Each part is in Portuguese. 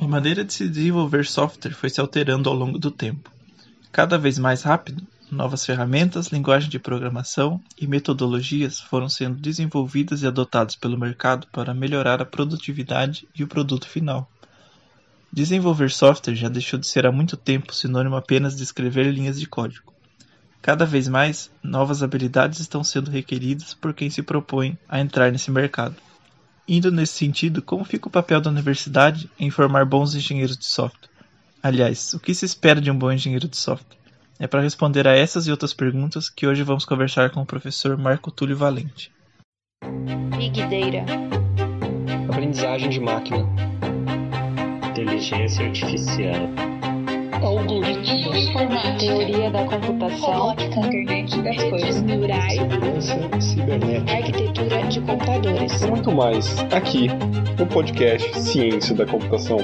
A maneira de se desenvolver software foi se alterando ao longo do tempo. Cada vez mais rápido, novas ferramentas, linguagem de programação e metodologias foram sendo desenvolvidas e adotadas pelo mercado para melhorar a produtividade e o produto final. Desenvolver software já deixou de ser há muito tempo sinônimo apenas de escrever linhas de código. Cada vez mais, novas habilidades estão sendo requeridas por quem se propõe a entrar nesse mercado. Indo nesse sentido, como fica o papel da universidade em formar bons engenheiros de software? Aliás, o que se espera de um bom engenheiro de software? É para responder a essas e outras perguntas que hoje vamos conversar com o professor Marco Túlio Valente. Big Data. Aprendizagem de máquina. Inteligência artificial. Algoritmos. Informática. Teoria da computação. Robótica. Internet das coisas. Neurais. Segurança cibernética. Arquitetura de computadores. E muito mais aqui no podcast Ciência da Computação.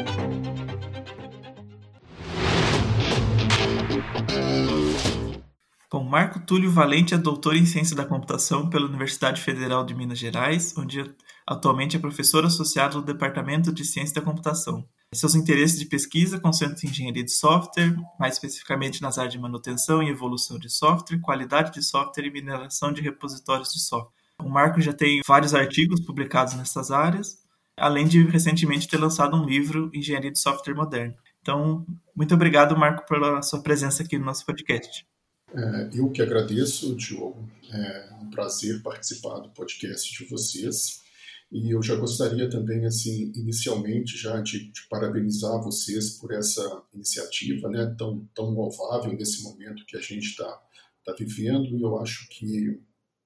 Bom, Marco Túlio Valente é doutor em Ciência da Computação pela Universidade Federal de Minas Gerais, onde atualmente é professor associado do Departamento de Ciência da Computação. Seus interesses de pesquisa concentram em engenharia de software, mais especificamente nas áreas de manutenção e evolução de software, qualidade de software e mineração de repositórios de software. O Marco já tem vários artigos publicados nessas áreas, além de recentemente ter lançado um livro Engenharia de Software Moderno. Então, muito obrigado, Marco, pela sua presença aqui no nosso podcast. É, eu que agradeço, Diogo. É um prazer participar do podcast de vocês. E eu já gostaria também, assim, inicialmente, já de, de parabenizar vocês por essa iniciativa, né, tão, tão louvável nesse momento que a gente está tá vivendo. E eu acho que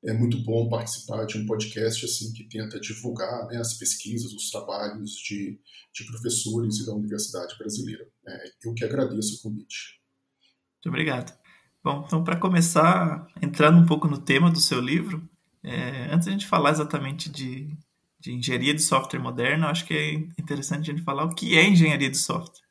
é muito bom participar de um podcast assim que tenta divulgar né, as pesquisas, os trabalhos de, de professores e da Universidade Brasileira. É, eu que agradeço o convite. Muito obrigado. Bom, então para começar, entrando um pouco no tema do seu livro, é, antes a gente falar exatamente de, de engenharia de software moderna, acho que é interessante a gente falar o que é engenharia de software.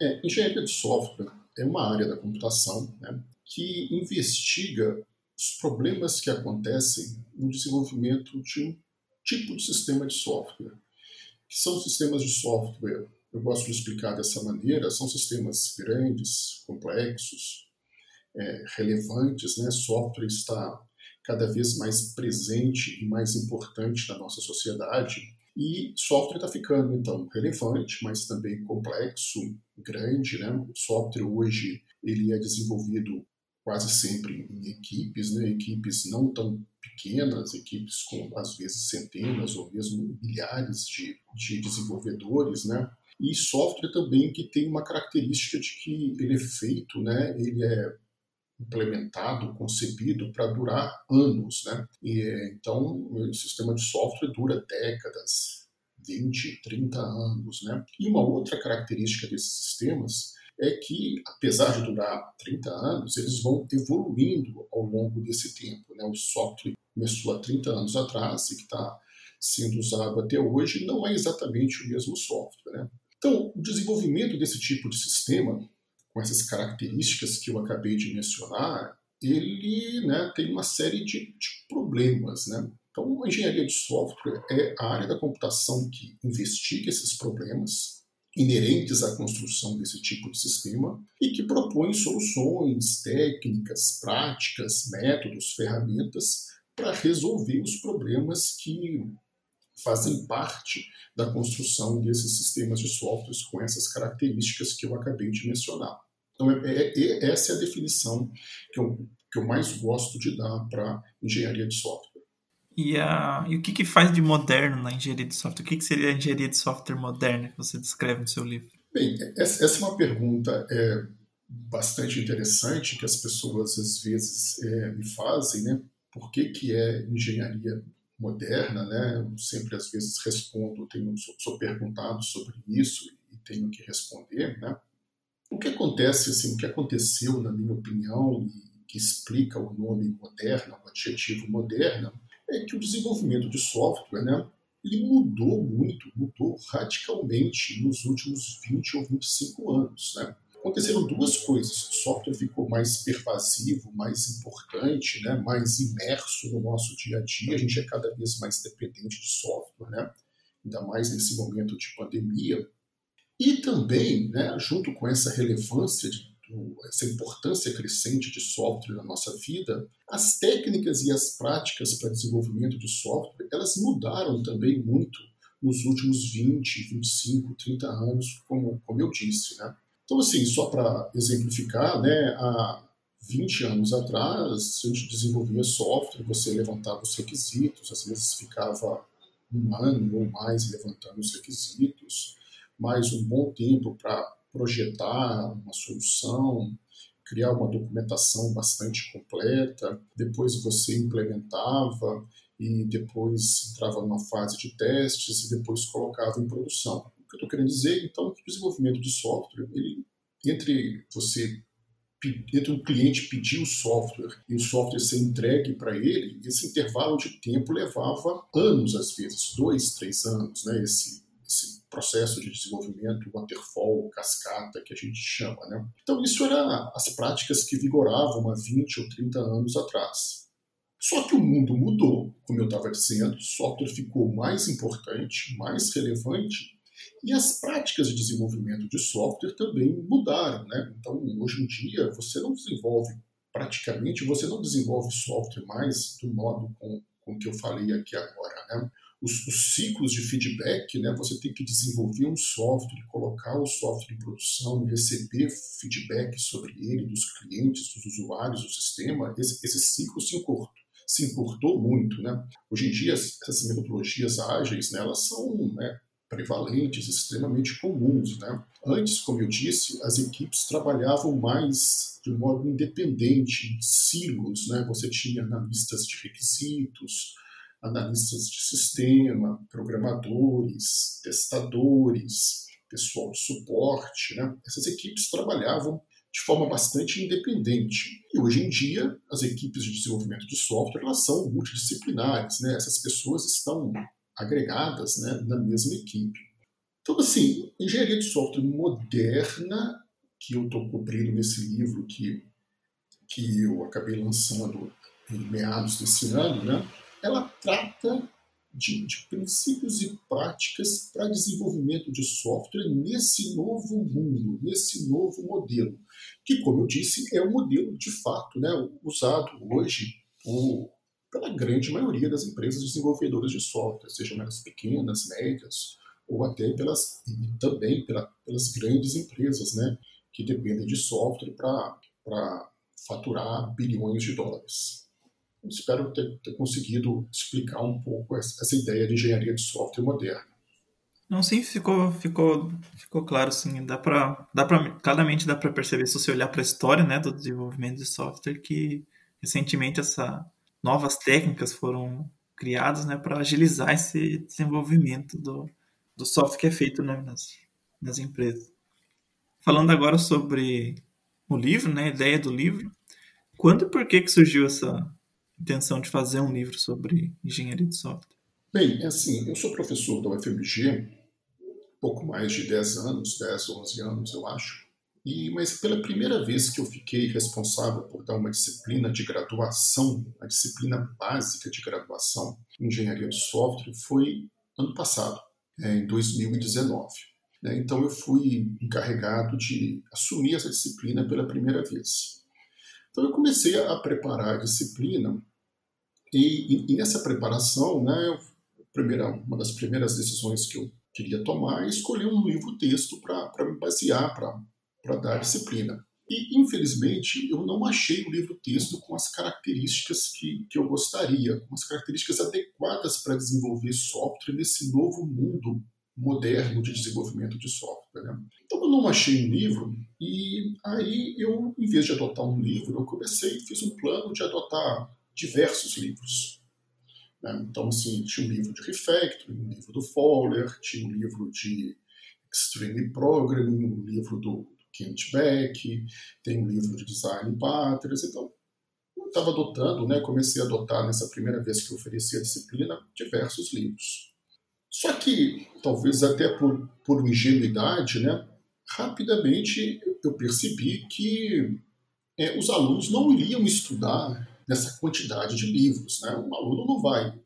É, engenharia de software é uma área da computação né, que investiga os problemas que acontecem no desenvolvimento de um tipo de sistema de software, que são sistemas de software. Eu gosto de explicar dessa maneira, são sistemas grandes, complexos, é, relevantes, né? Software está cada vez mais presente e mais importante na nossa sociedade. E software está ficando, então, relevante, mas também complexo, grande. Né? O software hoje ele é desenvolvido quase sempre em equipes, né? equipes não tão pequenas, equipes com, às vezes, centenas ou mesmo milhares de, de desenvolvedores, né? E software também que tem uma característica de que ele é feito, né? ele é implementado, concebido para durar anos, né? E, então, o sistema de software dura décadas, 20, 30 anos, né? E uma outra característica desses sistemas é que, apesar de durar 30 anos, eles vão evoluindo ao longo desse tempo, né? O software começou há 30 anos atrás e que está sendo usado até hoje não é exatamente o mesmo software, né? Então, o desenvolvimento desse tipo de sistema com essas características que eu acabei de mencionar, ele né, tem uma série de, de problemas. Né? Então, a engenharia de software é a área da computação que investiga esses problemas inerentes à construção desse tipo de sistema e que propõe soluções técnicas, práticas, métodos, ferramentas para resolver os problemas que fazem parte da construção desses sistemas de softwares com essas características que eu acabei de mencionar. Então, é, é, é essa é a definição que eu, que eu mais gosto de dar para engenharia de software. E, a, e o que, que faz de moderno na engenharia de software? O que, que seria a engenharia de software moderna que você descreve no seu livro? Bem, essa, essa é uma pergunta é, bastante interessante que as pessoas às vezes é, me fazem, né? Por que, que é engenharia moderna, né? Eu sempre às vezes respondo, tenho, sou, sou perguntado sobre isso e tenho que responder, né? O que acontece, assim, o que aconteceu, na minha opinião, e que explica o nome moderno, o adjetivo moderno, é que o desenvolvimento de software, né, ele mudou muito, mudou radicalmente nos últimos 20 ou 25 anos, né? Aconteceram duas coisas. O software ficou mais pervasivo, mais importante, né, mais imerso no nosso dia a dia. A gente é cada vez mais dependente de software, né? ainda mais nesse momento de pandemia. E também, né, junto com essa relevância, de, essa importância crescente de software na nossa vida, as técnicas e as práticas para desenvolvimento de software, elas mudaram também muito nos últimos 20, 25, 30 anos, como, como eu disse. Né? Então, assim, só para exemplificar, né, há 20 anos atrás, a gente desenvolvia software, você levantava os requisitos, às vezes ficava um ano ou mais levantando os requisitos, mais um bom tempo para projetar uma solução, criar uma documentação bastante completa, depois você implementava e depois entrava numa fase de testes e depois colocava em produção. O que eu estou querendo dizer, então, que o desenvolvimento de software, ele, entre você entre um cliente pedir o software e o software ser entregue para ele, esse intervalo de tempo levava anos, às vezes, dois, três anos, né? Esse, esse processo de desenvolvimento waterfall, cascata, que a gente chama, né? Então, isso era as práticas que vigoravam há 20 ou 30 anos atrás. Só que o mundo mudou, como eu estava dizendo, o software ficou mais importante, mais relevante, e as práticas de desenvolvimento de software também mudaram. Né? Então, hoje em dia, você não desenvolve, praticamente, você não desenvolve software mais do modo com, com que eu falei aqui agora. Né? Os, os, ciclos de feedback, né? você tem que desenvolver um software, colocar o software em produção, receber feedback sobre ele dos clientes, dos usuários do sistema, esse, esse ciclo se encurtou se encurtou muito, né? Hoje em dia essas metodologias ágeis, né, elas são né, prevalentes, extremamente comuns. Né? Antes, como eu disse, as equipes trabalhavam mais de modo independente, em silos. Né? Você tinha analistas de requisitos, analistas de sistema, programadores, testadores, pessoal de suporte. Né? Essas equipes trabalhavam de forma bastante independente. E hoje em dia, as equipes de desenvolvimento de software elas são multidisciplinares. Né? Essas pessoas estão agregadas né, na mesma equipe. Então, assim, engenharia de software moderna, que eu estou cobrindo nesse livro que, que eu acabei lançando em meados desse ano, né, ela trata de, de princípios e práticas para desenvolvimento de software nesse novo mundo, nesse novo modelo, que, como eu disse, é o um modelo de fato né, usado hoje por pela grande maioria das empresas desenvolvedoras de software, sejam elas pequenas, médias, ou até pelas, também pela, pelas grandes empresas, né, que dependem de software para faturar bilhões de dólares. espero ter, ter, conseguido explicar um pouco essa, essa, ideia de engenharia de software moderna. Não, sim, ficou, ficou, ficou claro, sim. Dá para, dá para, claramente dá para perceber se você olhar para a história, né, do desenvolvimento de software que recentemente essa novas técnicas foram criadas né, para agilizar esse desenvolvimento do, do software que é feito né, nas, nas empresas. Falando agora sobre o livro, né, a ideia do livro, quando e por que, que surgiu essa intenção de fazer um livro sobre engenharia de software? Bem, é assim, eu sou professor da UFMG, pouco mais de 10 anos, 10, 11 anos, eu acho. E, mas pela primeira vez que eu fiquei responsável por dar uma disciplina de graduação, a disciplina básica de graduação em engenharia de software, foi ano passado, é, em 2019. Né? Então eu fui encarregado de assumir essa disciplina pela primeira vez. Então eu comecei a preparar a disciplina e, e, nessa preparação, né, primeira, uma das primeiras decisões que eu queria tomar é escolher um livro-texto para me basear, para para dar disciplina. E, infelizmente, eu não achei o livro-texto com as características que, que eu gostaria, com as características adequadas para desenvolver software nesse novo mundo moderno de desenvolvimento de software. Né? Então, eu não achei um livro, e aí eu, em vez de adotar um livro, eu comecei, fiz um plano de adotar diversos livros. Né? Então, assim, tinha um livro de Refactoring, um livro do Fowler, tinha um livro de Extreme Programming, um livro do Kent Beck, tem um livro de design pátrias, então eu estava adotando, né, comecei a adotar nessa primeira vez que ofereci a disciplina diversos livros. Só que, talvez até por, por ingenuidade, né, rapidamente eu percebi que é, os alunos não iriam estudar nessa quantidade de livros. Né? Um aluno não vai.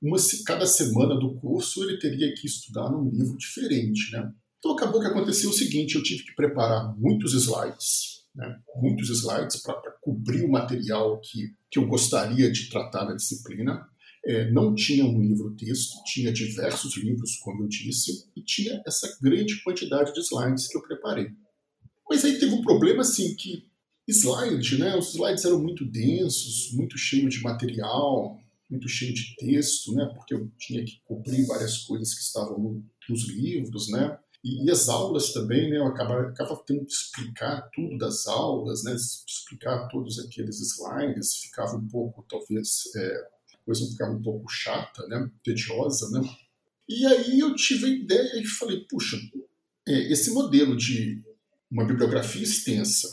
Uma, cada semana do curso ele teria que estudar num livro diferente. Né? Então acabou que aconteceu o seguinte: eu tive que preparar muitos slides, né, muitos slides para cobrir o material que, que eu gostaria de tratar na disciplina. É, não tinha um livro-texto, tinha diversos livros, como eu disse, e tinha essa grande quantidade de slides que eu preparei. Mas aí teve um problema assim que slide, né? Os slides eram muito densos, muito cheios de material, muito cheio de texto, né? Porque eu tinha que cobrir várias coisas que estavam no, nos livros, né? E, e, as aulas também, né? Eu acabava, acabava tendo que explicar tudo das aulas, né? Explicar todos aqueles slides, ficava um pouco, talvez, é, a coisa ficava um pouco chata, né? Tediosa, né? E aí eu tive a ideia e falei, puxa, é, esse modelo de uma bibliografia extensa,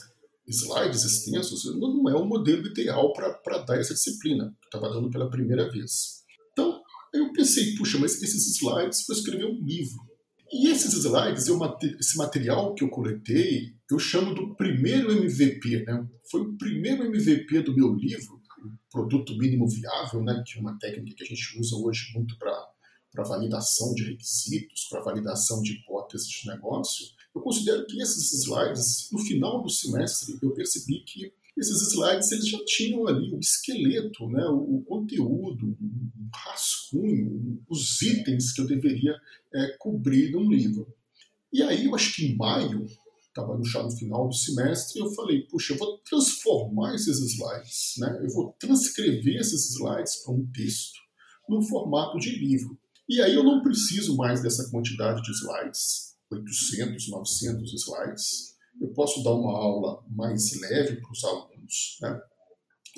slides extensos, não é o modelo ideal para dar essa disciplina, que estava dando pela primeira vez. Então, eu pensei, puxa, mas esses slides, vou escrever um livro. E esses slides, eu, esse material que eu coletei, eu chamo do primeiro MVP. Né? Foi o primeiro MVP do meu livro, o produto mínimo viável, né? que é uma técnica que a gente usa hoje muito para validação de requisitos, para validação de hipóteses de negócio. Eu considero que esses slides, no final do semestre, eu percebi que esses slides eles já tinham ali o esqueleto, né, o, conteúdo, o rascunho, os itens que eu deveria é, cobrir num livro. E aí, eu acho que em maio, estava no, no final do semestre, eu falei, puxa, eu vou transformar esses slides, né, eu vou transcrever esses slides para um texto no formato de livro. E aí eu não preciso mais dessa quantidade de slides, 800, 900 slides eu posso dar uma aula mais leve para os alunos, né?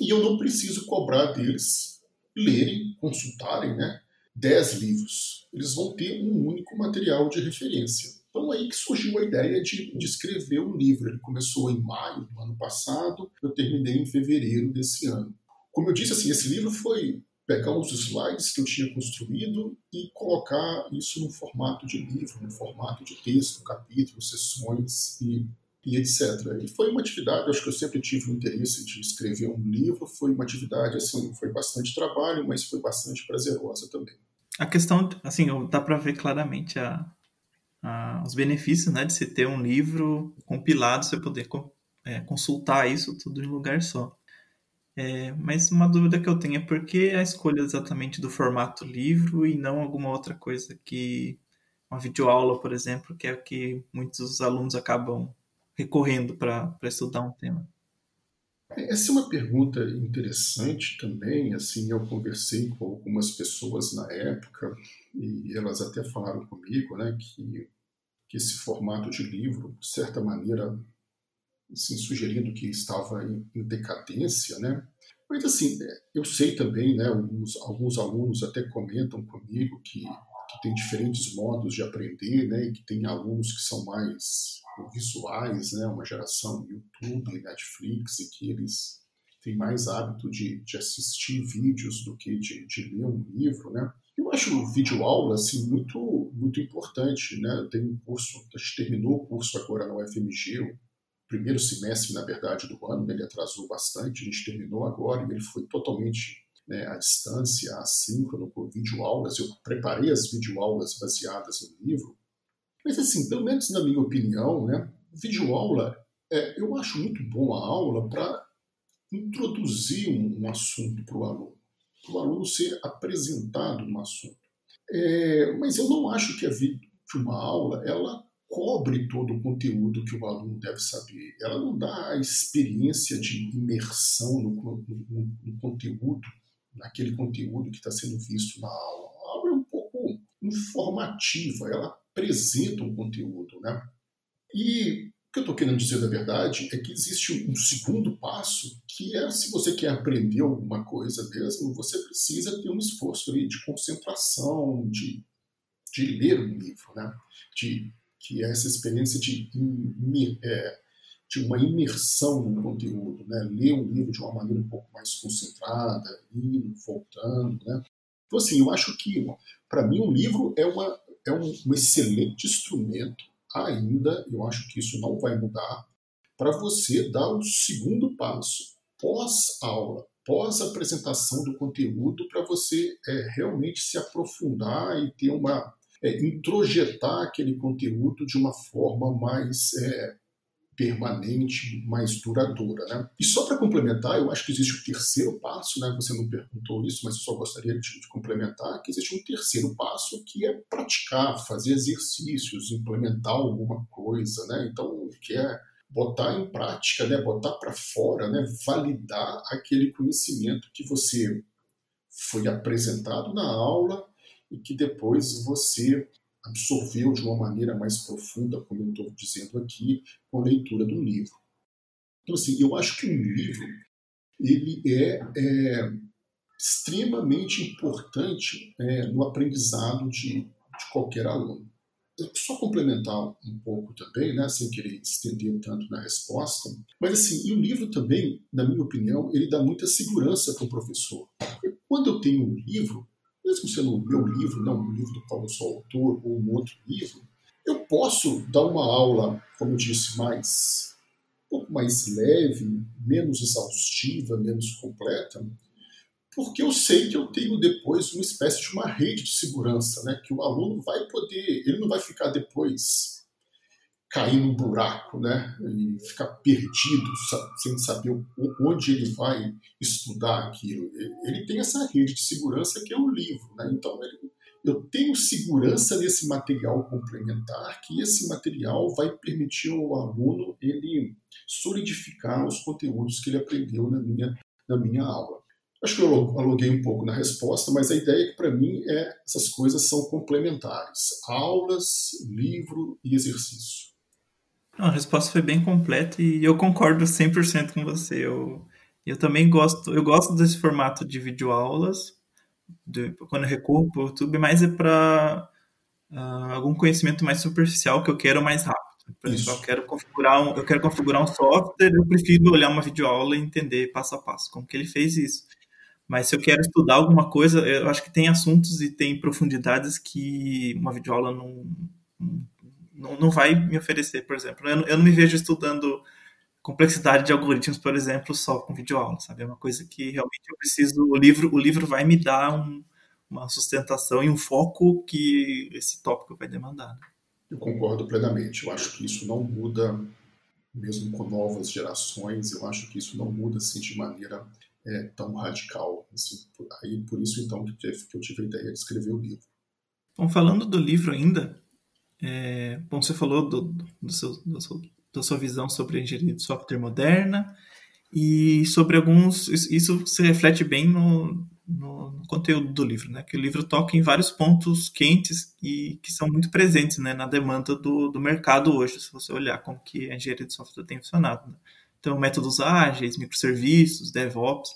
E eu não preciso cobrar deles lerem, consultarem, né? 10 livros. Eles vão ter um único material de referência. Então aí que surgiu a ideia de, de escrever um livro. Ele começou em maio do ano passado, eu terminei em fevereiro desse ano. Como eu disse, assim, esse livro foi pegar os slides que eu tinha construído e colocar isso no formato de livro, no formato de texto, capítulos, sessões e e etc. E foi uma atividade, acho que eu sempre tive o interesse de escrever um livro, foi uma atividade, assim, foi bastante trabalho, mas foi bastante prazerosa também. A questão, assim, dá para ver claramente a, a, os benefícios, né, de se ter um livro compilado, você poder é, consultar isso tudo em um lugar só. É, mas uma dúvida que eu tenho é por que a escolha exatamente do formato livro e não alguma outra coisa que uma videoaula, por exemplo, que é o que muitos alunos acabam recorrendo para estudar um tema? Essa é uma pergunta interessante também. Assim, eu conversei com algumas pessoas na época e elas até falaram comigo, né, que, que esse formato de livro, de certa maneira, assim, sugerindo que estava em, em decadência, né? Mas assim, eu sei também, né, alguns, alguns alunos até comentam comigo que, que tem diferentes modos de aprender, né, e que tem alunos que são mais visuais, né, uma geração YouTube, Netflix, e que eles têm mais hábito de, de assistir vídeos do que de, de ler um livro, né? Eu acho o vídeo aula assim muito muito importante, né? Tenho um curso, a gente terminou o curso agora na UFMG, o primeiro semestre, na verdade, do ano, ele atrasou bastante, a gente terminou agora e ele foi totalmente né, à distância, assíncrono, por videoaulas. Eu preparei as videoaulas baseadas no livro, mas, assim, pelo menos na minha opinião, né, videoaula, é, eu acho muito bom a aula para introduzir um, um assunto para o aluno, para o aluno ser apresentado no assunto. É, mas eu não acho que a de uma aula ela cobre todo o conteúdo que o aluno deve saber. Ela não dá a experiência de imersão no, no, no conteúdo, naquele conteúdo que está sendo visto na aula. A aula é um pouco informativa, ela apresenta um conteúdo. Né? E o que eu estou querendo dizer da verdade é que existe um segundo passo, que é se você quer aprender alguma coisa mesmo, você precisa ter um esforço aí de concentração, de, de ler um livro, né? de, que é essa experiência de, é, de uma imersão no conteúdo, né? ler um livro de uma maneira um pouco mais concentrada, indo, voltando. Né? Então, assim, eu acho que, para mim, um livro é uma, é um, um excelente instrumento ainda, eu acho que isso não vai mudar, para você dar o segundo passo, pós-aula, pós-apresentação do conteúdo, para você é, realmente se aprofundar e ter uma, é, introjetar aquele conteúdo de uma forma mais é, permanente, mais duradoura. Né? E só para complementar, eu acho que existe o terceiro passo, né? você não perguntou isso, mas eu só gostaria de, de, complementar, que existe um terceiro passo que é praticar, fazer exercícios, implementar alguma coisa. Né? Então, que é botar em prática, né? botar para fora, né? validar aquele conhecimento que você foi apresentado na aula e que depois você absorveu de uma maneira mais profunda, como eu estou dizendo aqui, com a leitura do livro. Então, assim, eu acho que um livro ele é, é extremamente importante é, no aprendizado de, de qualquer aluno. Eu só complementar um pouco também, né, sem querer estender tanto na resposta, mas assim, o livro também, na minha opinião, ele dá muita segurança para o professor. Porque quando eu tenho um livro, mesmo sendo o meu livro, não um livro do qual eu sou autor ou um outro livro, eu posso dar uma aula, como eu disse, mais um pouco mais leve, menos exaustiva, menos completa, porque eu sei que eu tenho depois uma espécie de uma rede de segurança, né? que o aluno vai poder, ele não vai ficar depois cair num buraco, né? E ficar perdido, sem saber onde ele vai estudar aquilo. Ele tem essa rede de segurança que é o livro, né? Então ele, eu tenho segurança nesse material complementar, que esse material vai permitir ao aluno ele solidificar os conteúdos que ele aprendeu na minha, na minha aula. Acho que eu aluguei um pouco na resposta, mas a ideia é que, para mim, é essas coisas são complementares: aulas, livro e exercício. A resposta foi bem completa e eu concordo 100% com você. Eu, eu também gosto, eu gosto desse formato de videoaulas, de, quando eu recorro para o YouTube, mas é para uh, ah, algum conhecimento mais superficial que eu quero mais rápido. Por exemplo, eu quero configurar um, eu quero configurar um software, eu prefiro olhar uma videoaula e entender passo a passo como que ele fez isso. Mas se eu quero estudar alguma coisa, eu acho que tem assuntos e tem profundidades que uma videoaula não, não, não vai me oferecer, por exemplo. Eu, eu não me vejo estudando complexidade de algoritmos, por exemplo, só com videoaula, sabe? É uma coisa que realmente eu preciso. O livro, o livro vai me dar um, uma sustentação e um foco que esse tópico vai demandar. Né? Eu concordo plenamente. Eu acho que isso não muda, mesmo com novas gerações. Eu acho que isso não muda assim de maneira é, tão radical. Assim, por, aí por isso então que, que eu tive a ideia de escrever o livro. Bom, falando do livro ainda, é, bom, você falou do, do seu, do seu, da sua visão sobre a engenharia de software moderna e sobre alguns. Isso se reflete bem no, no, no, conteúdo do livro, né? Que o livro toca em vários pontos quentes e que são muito presentes né, na demanda do, do mercado hoje, se você olhar como que a engenharia de software tem funcionado. Né? Então, métodos ágeis, microserviços, DevOps.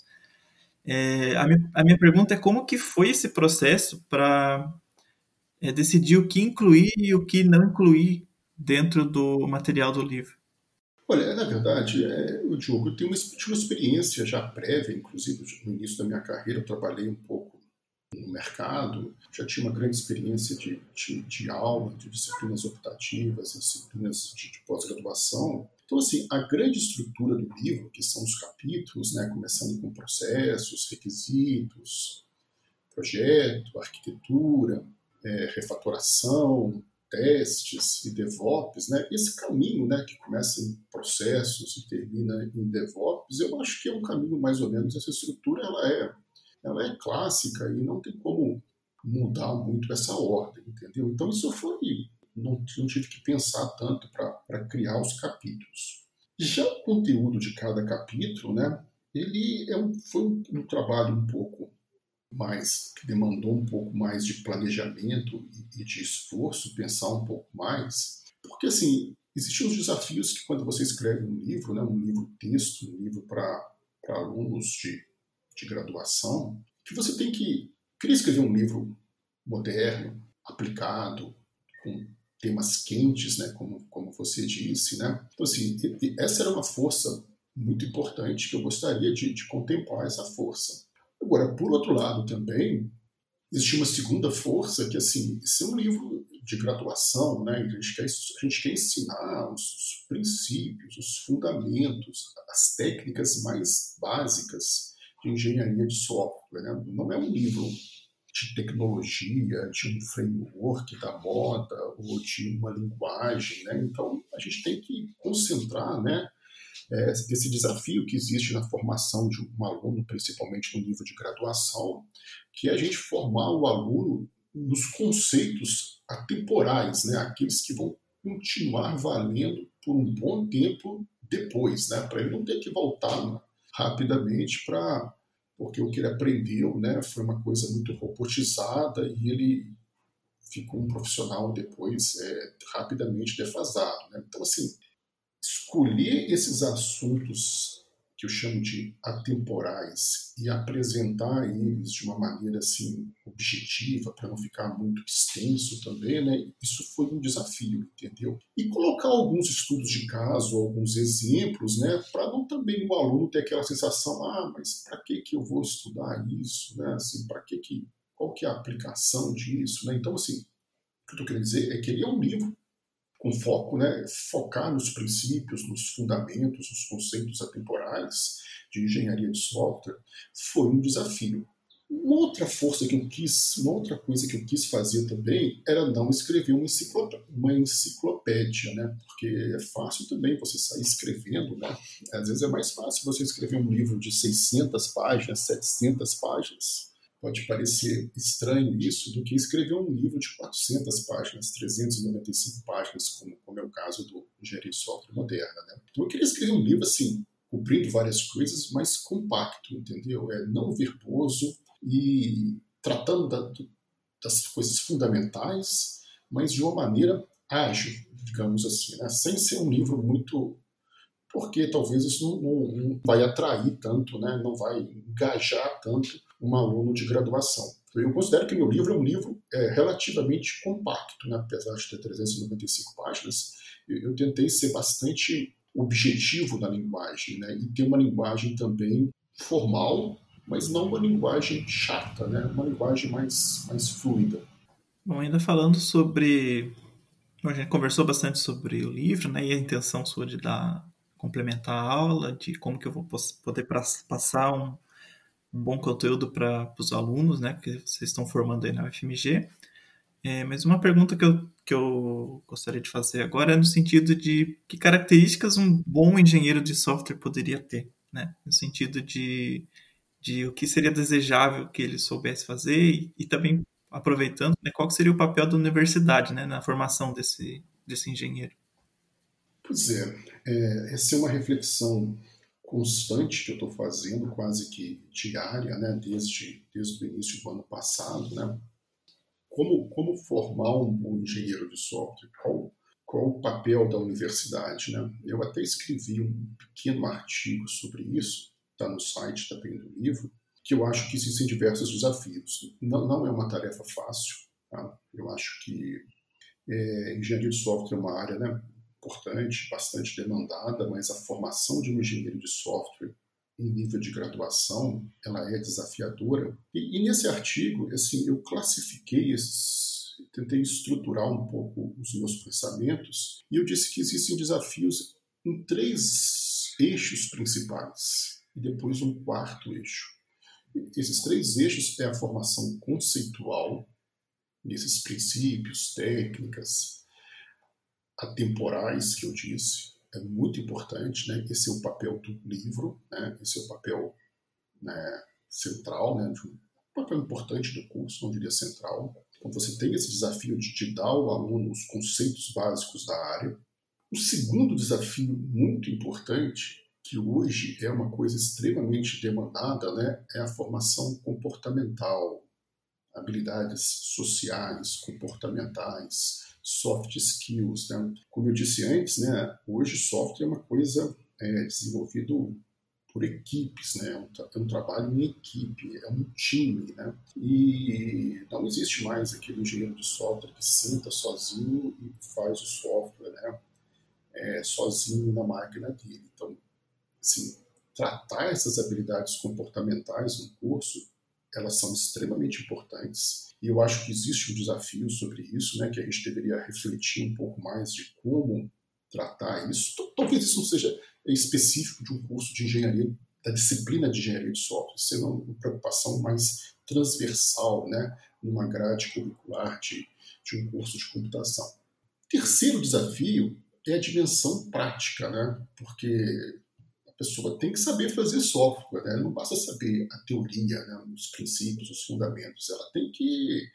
É, a, minha, a minha pergunta é como que foi esse processo para é decidir o que incluir e o que não incluir dentro do material do livro. Olha, na verdade, é, o Diogo, tenho uma, uma experiência já prévia, inclusive no início da minha carreira, eu trabalhei um pouco no mercado, já tinha uma grande experiência de, de, de aula, de disciplinas optativas, disciplinas de, de pós-graduação. Então, assim, a grande estrutura do livro, que são os capítulos, né, começando com processos, requisitos, projeto, arquitetura, é, refatoração, testes e DevOps, né? Esse caminho, né, que começa em processos e termina em DevOps, eu acho que é um caminho mais ou menos essa estrutura ela é, ela é clássica e não tem como mudar muito essa ordem, entendeu? Então isso foi não, não tive que pensar tanto para criar os capítulos. Já o conteúdo de cada capítulo, né? Ele é um, foi um, um trabalho um pouco mais, que demandou um pouco mais de planejamento e de esforço, pensar um pouco mais, porque assim, existem os desafios que quando você escreve um livro, né, um livro texto, um livro para alunos de, de graduação, que você tem que queria escrever um livro moderno, aplicado, com temas quentes, né, como, como você disse, né? Então, assim, essa era uma força muito importante que eu gostaria de, de contemplar essa força. Agora, por outro lado também, existe uma segunda força que, assim, esse é um livro de graduação, né? A gente quer, a gente quer ensinar os, os princípios, os fundamentos, as técnicas mais básicas de engenharia de software. Né? Não é um livro de tecnologia, de um framework da moda ou de uma linguagem. Né? Então, a gente tem que concentrar né, é, desafio que existe na formação de um aluno, principalmente no nível de graduação, que é a gente formar o aluno nos conceitos atemporais, né? aqueles que vão continuar valendo por um bom tempo depois, né? para ele não ter que voltar rapidamente para porque o que ele aprendeu né, foi uma coisa muito robotizada e ele ficou um profissional depois é, rapidamente defasado. Né? Então, assim, escolher esses assuntos que eu chamo de atemporais e apresentar eles de uma maneira assim objetiva para não ficar muito extenso também, né? Isso foi um desafio, entendeu? E colocar alguns estudos de caso, alguns exemplos, né, para não também o aluno ter aquela sensação, ah, mas para que que eu vou estudar isso, né? Assim, para que que qual que é a aplicação disso, né? Então assim, o que eu estou querendo dizer é que ele é um livro com foco, né, focar nos princípios, nos fundamentos, nos conceitos atemporais de engenharia de software, foi um desafio. Uma outra força que eu quis, uma outra coisa que eu quis fazer também era não escrever uma enciclopédia, uma enciclopédia, né? Porque é fácil também você sair escrevendo, né? Às vezes é mais fácil você escrever um livro de 600 páginas, 700 páginas, Pode parecer estranho isso do que escrever um livro de 400 páginas, 395 páginas, como, como é o caso do Engenharia de Software Moderna. Né? Então eu queria escrever um livro assim, cobrindo várias coisas, mas compacto, entendeu? É não verboso e tratando da, das coisas fundamentais, mas de uma maneira ágil, digamos assim, né? sem ser um livro muito porque talvez isso não, não, não, vai atrair tanto, né? não vai engajar tanto um aluno de graduação. Eu considero que meu livro é um livro é, relativamente compacto, né? apesar de ter 395 páginas, eu, eu, tentei ser bastante objetivo na linguagem né? e ter uma linguagem também formal, mas não uma linguagem chata, né? uma linguagem mais, mais fluida. Bom, ainda falando sobre. a gente conversou bastante sobre o livro né? e a intenção sua de dar complementar a aula, de como que eu vou poder passar um, um bom conteúdo para os alunos, né, que vocês estão formando aí na UFMG. É, mas uma pergunta que eu, que eu gostaria de fazer agora é no sentido de que características um bom engenheiro de software poderia ter, né? No sentido de, de o que seria desejável que ele soubesse fazer e, e também aproveitando, né, qual seria o papel da universidade, né, na formação desse, desse engenheiro. Pois é, é, essa é uma reflexão constante que eu estou fazendo, quase que diária, né, desde, desde o início do ano passado, né, como, como formar um bom engenheiro de software, qual, qual o papel da universidade. Né? Eu até escrevi um pequeno artigo sobre isso, está no site também do livro, que eu acho que existem diversos desafios. Não, não é uma tarefa fácil. Tá? Eu acho que é, engenharia de software é uma área né, importante, bastante demandada, mas a formação de um engenheiro de software em nível de graduação, ela é desafiadora. E, e nesse artigo, assim, eu classifiquei esses, tentei estruturar um pouco os meus pensamentos, e eu disse que existem desafios em três eixos principais, e depois um quarto eixo. Esses três eixos é a formação conceitual, nesses princípios, técnicas, atemporais que eu disse, é muito importante, né? Esse é o papel do livro, né? Esse é o papel né, central, né? Um papel importante do curso, não diria central. Então você tem esse desafio de, de dar ao aluno os conceitos básicos da área. O segundo desafio muito importante, que hoje é uma coisa extremamente demandada, né? É a formação comportamental, habilidades sociais, comportamentais, soft skills. Né? Como eu disse antes, né, hoje software é uma coisa é, desenvolvido por equipes, né? É um, é um, trabalho em equipe, é um time, né? E não existe mais aquele engenheiro de software que senta sozinho e faz o software, né? É, sozinho na máquina dele. Então, assim, tratar essas habilidades comportamentais no curso, elas são extremamente importantes e eu acho que existe um desafio sobre isso, né, que a gente deveria refletir um pouco mais de como tratar isso. Talvez isso não seja específico de um curso de engenharia da disciplina de engenharia de software, ser uma, preocupação mais transversal, né, numa grade curricular de, de um curso de computação. Terceiro desafio é a dimensão prática, né, porque pessoa tem que saber fazer software, né, não basta saber a teoria, né, os princípios, os fundamentos, ela tem que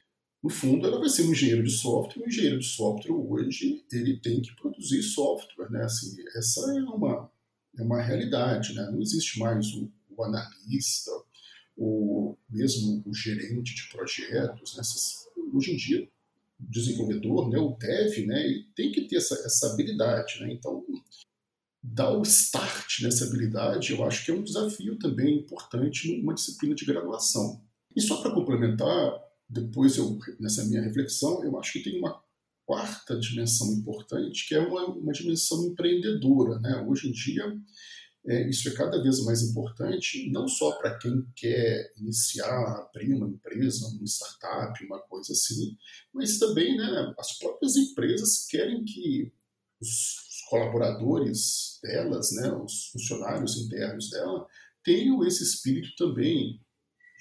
no fundo, ela vai ser um engenheiro de software. Um engenheiro de software hoje ele tem que produzir software, né? Assim, essa é uma é uma realidade, né? Não existe mais o, o analista, ou mesmo o gerente de projetos. Né? Hoje em dia, o desenvolvedor, né? O dev, né? Ele tem que ter essa, essa habilidade, né? Então dar o start nessa habilidade, eu acho que é um desafio também importante numa disciplina de graduação. E só para complementar, depois eu, nessa minha reflexão, eu acho que tem uma quarta dimensão importante, que é uma, uma dimensão empreendedora. Né? Hoje em dia, é, isso é cada vez mais importante, não só para quem quer iniciar, abrir uma empresa, uma startup, uma coisa assim, mas também né, as próprias empresas querem que os, colaboradores delas, né, os funcionários internos dela, tenham esse espírito também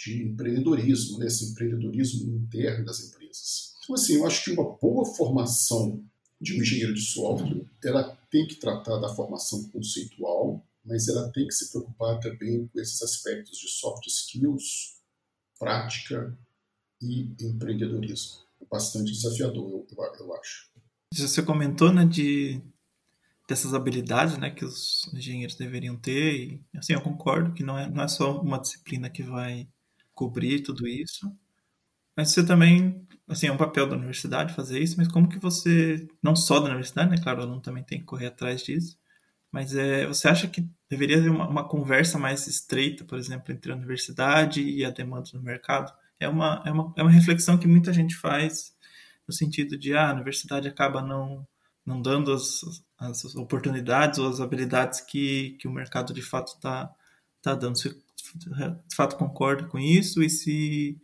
de empreendedorismo, né, esse empreendedorismo interno das empresas. Então, assim, eu acho que uma boa formação de um engenheiro de software, ela tem que tratar da formação conceitual, mas ela tem que se preocupar também com esses aspectos de soft skills, prática e empreendedorismo. É bastante desafiador, eu, eu, acho. Você comentou, né, de dessas habilidades, né, que os engenheiros deveriam ter e assim eu concordo que não é não é só uma disciplina que vai cobrir tudo isso. Mas você também, assim, é um papel da universidade fazer isso, mas como que você, não só da universidade, né, claro, o aluno também tem que correr atrás disso, mas é, você acha que deveria haver uma, uma conversa mais estreita, por exemplo, entre a universidade e a demanda do mercado? É uma, é uma, é uma reflexão que muita gente faz no sentido de, ah, a universidade acaba não, não dando as, as oportunidades ou as habilidades que, que o mercado de fato está tá dando. Você de fato concorda com isso e se,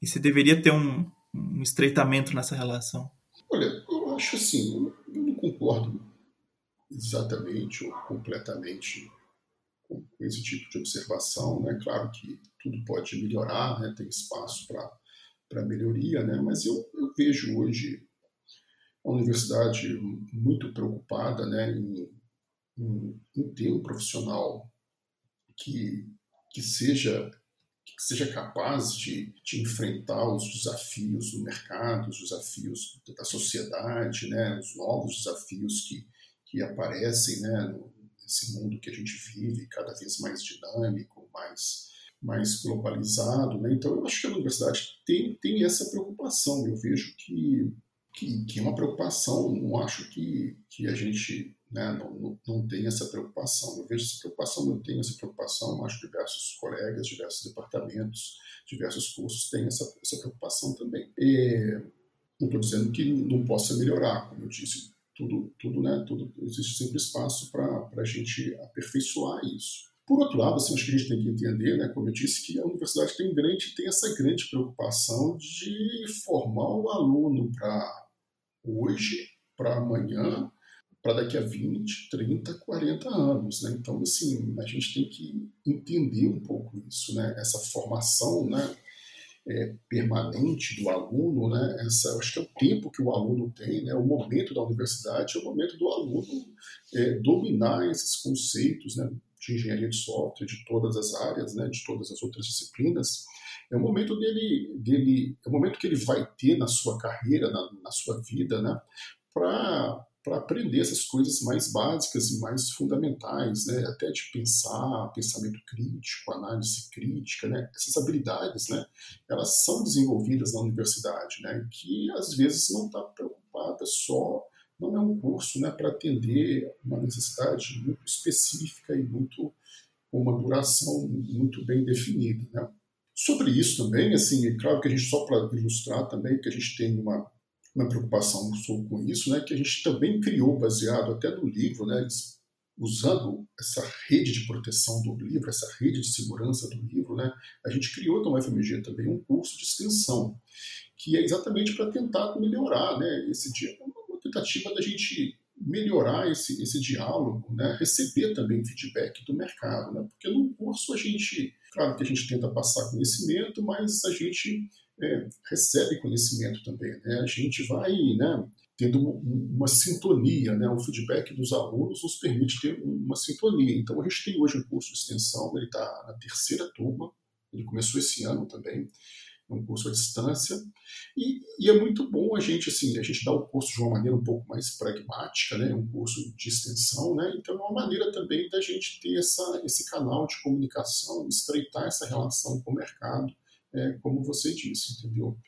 e se deveria ter um, um estreitamento nessa relação? Olha, eu acho assim, eu não concordo exatamente ou completamente com, com esse tipo de observação. Né? Claro que tudo pode melhorar, né? tem espaço para melhoria, né? mas eu, eu vejo hoje a universidade muito preocupada né, em, em, em ter um profissional que que seja que seja capaz de, de enfrentar os desafios do mercado, os desafios da sociedade, né, os novos desafios que, que aparecem né, nesse mundo que a gente vive, cada vez mais dinâmico, mais, mais globalizado. Né? Então, eu acho que a universidade tem, tem essa preocupação. Eu vejo que, que, que é uma preocupação, não acho que, que a gente né, não, não, tem essa preocupação. Eu vejo essa preocupação, não tenho essa preocupação, acho que diversos colegas, diversos departamentos, diversos cursos têm essa, essa preocupação também. E não estou dizendo que não possa melhorar, como eu disse, tudo, tudo, né, tudo existe sempre espaço para a gente aperfeiçoar isso. Por outro lado, assim, acho que a gente tem que entender, né, como eu disse, que a universidade tem, grande, tem essa grande preocupação de formar o aluno para hoje, para amanhã, para daqui a 20, 30, 40 anos. Né? Então, assim, a gente tem que entender um pouco isso, né? essa formação né? É, permanente do aluno, né? essa, acho que é o tempo que o aluno tem, né? o momento da universidade é o momento do aluno é, dominar esses conceitos né? de engenharia de software, de todas as áreas, né? de todas as outras disciplinas, é o momento dele, dele é o momento que ele vai ter na sua carreira, na, na sua vida, né, para aprender essas coisas mais básicas e mais fundamentais, né? até de pensar, pensamento crítico, análise crítica, né? essas habilidades, né? elas são desenvolvidas na universidade, né? que às vezes não está preocupada só, não é um curso né, para atender uma necessidade muito específica e muito com uma duração muito bem definida. Né? Sobre isso também, assim, é claro que a gente, só para ilustrar também, que a gente tem uma uma preocupação com isso, né, que a gente também criou, baseado até no livro, né, usando essa rede de proteção do livro, essa rede de segurança do livro, né, a gente criou na UFMG também um curso de extensão, que é exatamente para tentar melhorar né, esse dia, uma tentativa da gente melhorar esse, esse diálogo, né? receber também feedback do mercado, né? porque no curso a gente, claro que a gente tenta passar conhecimento, mas a gente é, recebe conhecimento também, né? a gente vai né, tendo uma, sintonia, né? o feedback dos alunos nos permite ter uma sintonia. Então a gente tem hoje um curso de extensão, ele está na terceira turma, ele começou esse ano também, um curso à distância, e, e, é muito bom a gente, assim, a gente dá o curso de uma maneira um pouco mais pragmática, né, um curso de extensão, né, então é uma maneira também da gente ter essa, esse canal de comunicação, estreitar essa relação com o mercado, é, como você disse, entendeu?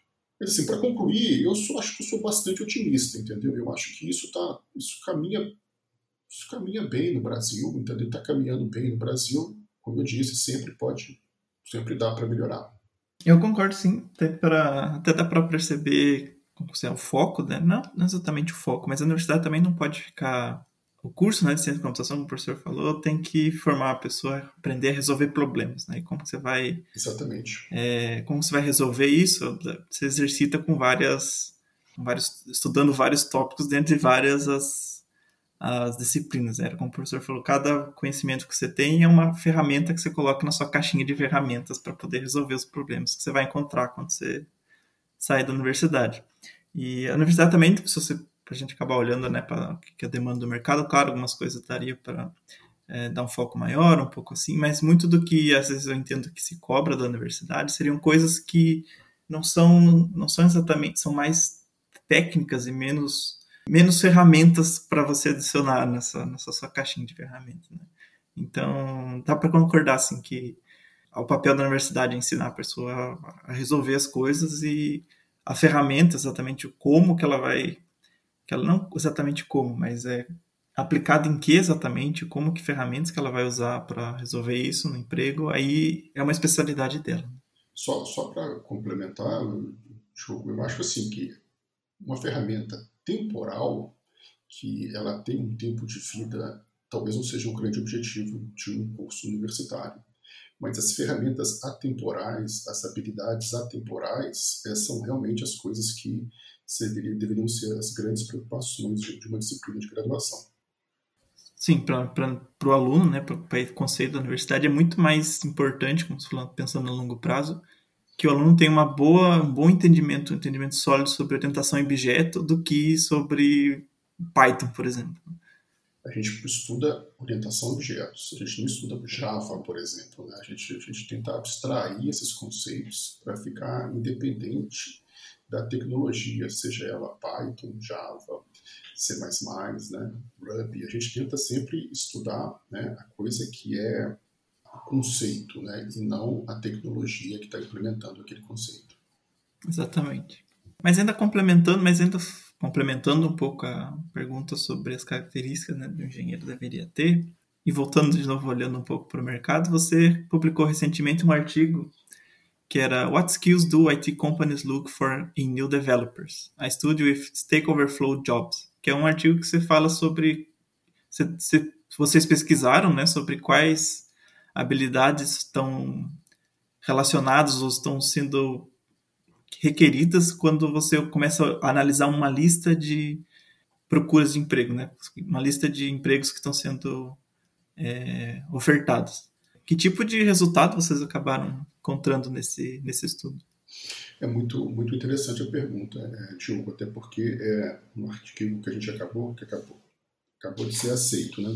Mas, assim, para concluir, eu só, acho que eu sou bastante otimista, entendeu? Eu acho que isso tá, isso caminha, isso caminha bem no Brasil, entendeu? Está caminhando bem no Brasil, como eu disse, sempre pode, sempre dá para melhorar. Eu concordo sim, até, pra, até dá para perceber é o foco, né? não, não exatamente o foco, mas a universidade também não pode ficar. O curso né, de ciência da computação, como o professor falou, tem que formar a pessoa aprender a resolver problemas. Né? E como você vai. Exatamente. É, como você vai resolver isso? Você exercita com várias. Com vários, estudando vários tópicos dentro de várias as, as disciplinas. Era como o professor falou, cada conhecimento que você tem é uma ferramenta que você coloca na sua caixinha de ferramentas para poder resolver os problemas que você vai encontrar quando você sair da universidade. E a universidade também, se você a gente acabar olhando né, para que é a demanda do mercado, claro, algumas coisas daria para é, dar um foco maior, um pouco assim, mas muito do que às vezes eu entendo que se cobra da universidade seriam coisas que não são, não são exatamente, são mais técnicas e menos menos ferramentas para você adicionar nessa, nessa sua caixinha de ferramentas. Né? Então, dá para concordar assim, que o papel da universidade é ensinar a pessoa a resolver as coisas e a ferramenta, exatamente como que ela vai. que ela não exatamente como, mas é aplicado em que exatamente, como que ferramentas que ela vai usar para resolver isso no emprego, aí é uma especialidade dela. Só, só para complementar, eu acho assim que uma ferramenta temporal, que ela tem um tempo de vida, talvez não seja um grande objetivo de um curso universitário. Mas as ferramentas atemporais, as habilidades atemporais, eh, são realmente as coisas que deveriam ser as grandes preocupações de uma disciplina de graduação. Sim, para o aluno, né, para o conceito da universidade, é muito mais importante, como falou, pensando no longo prazo, que o aluno tenha uma boa, um bom entendimento, um entendimento sólido sobre orientação em objeto do que sobre Python, por exemplo. A gente estuda orientação a objetos, a gente não estuda Java, por exemplo. Né? A, gente, a gente tenta abstrair esses conceitos para ficar independente da tecnologia, seja ela Python, Java, C++, né, Ruby. A gente tenta sempre estudar né, a coisa que é conceito, né? E não a tecnologia que está implementando aquele conceito. Exatamente. Mas ainda complementando, mas ainda complementando um pouco a pergunta sobre as características né, do engenheiro deveria ter, e voltando de novo olhando um pouco para o mercado, você publicou recentemente um artigo que era What Skills Do IT Companies Look For in New Developers? A Study with Stack Overflow Jobs, que é um artigo que você fala sobre, se, se, vocês pesquisaram, né, sobre quais habilidades estão relacionadas ou estão sendo requeridas quando você começa a analisar uma lista de procuras de emprego, né? Uma lista de empregos que estão sendo é, ofertados. Que tipo de resultado vocês acabaram encontrando nesse, nesse estudo? É muito, muito interessante a pergunta, é, até porque é um artigo que a gente acabou, que acabou acabou de ser aceito. Né?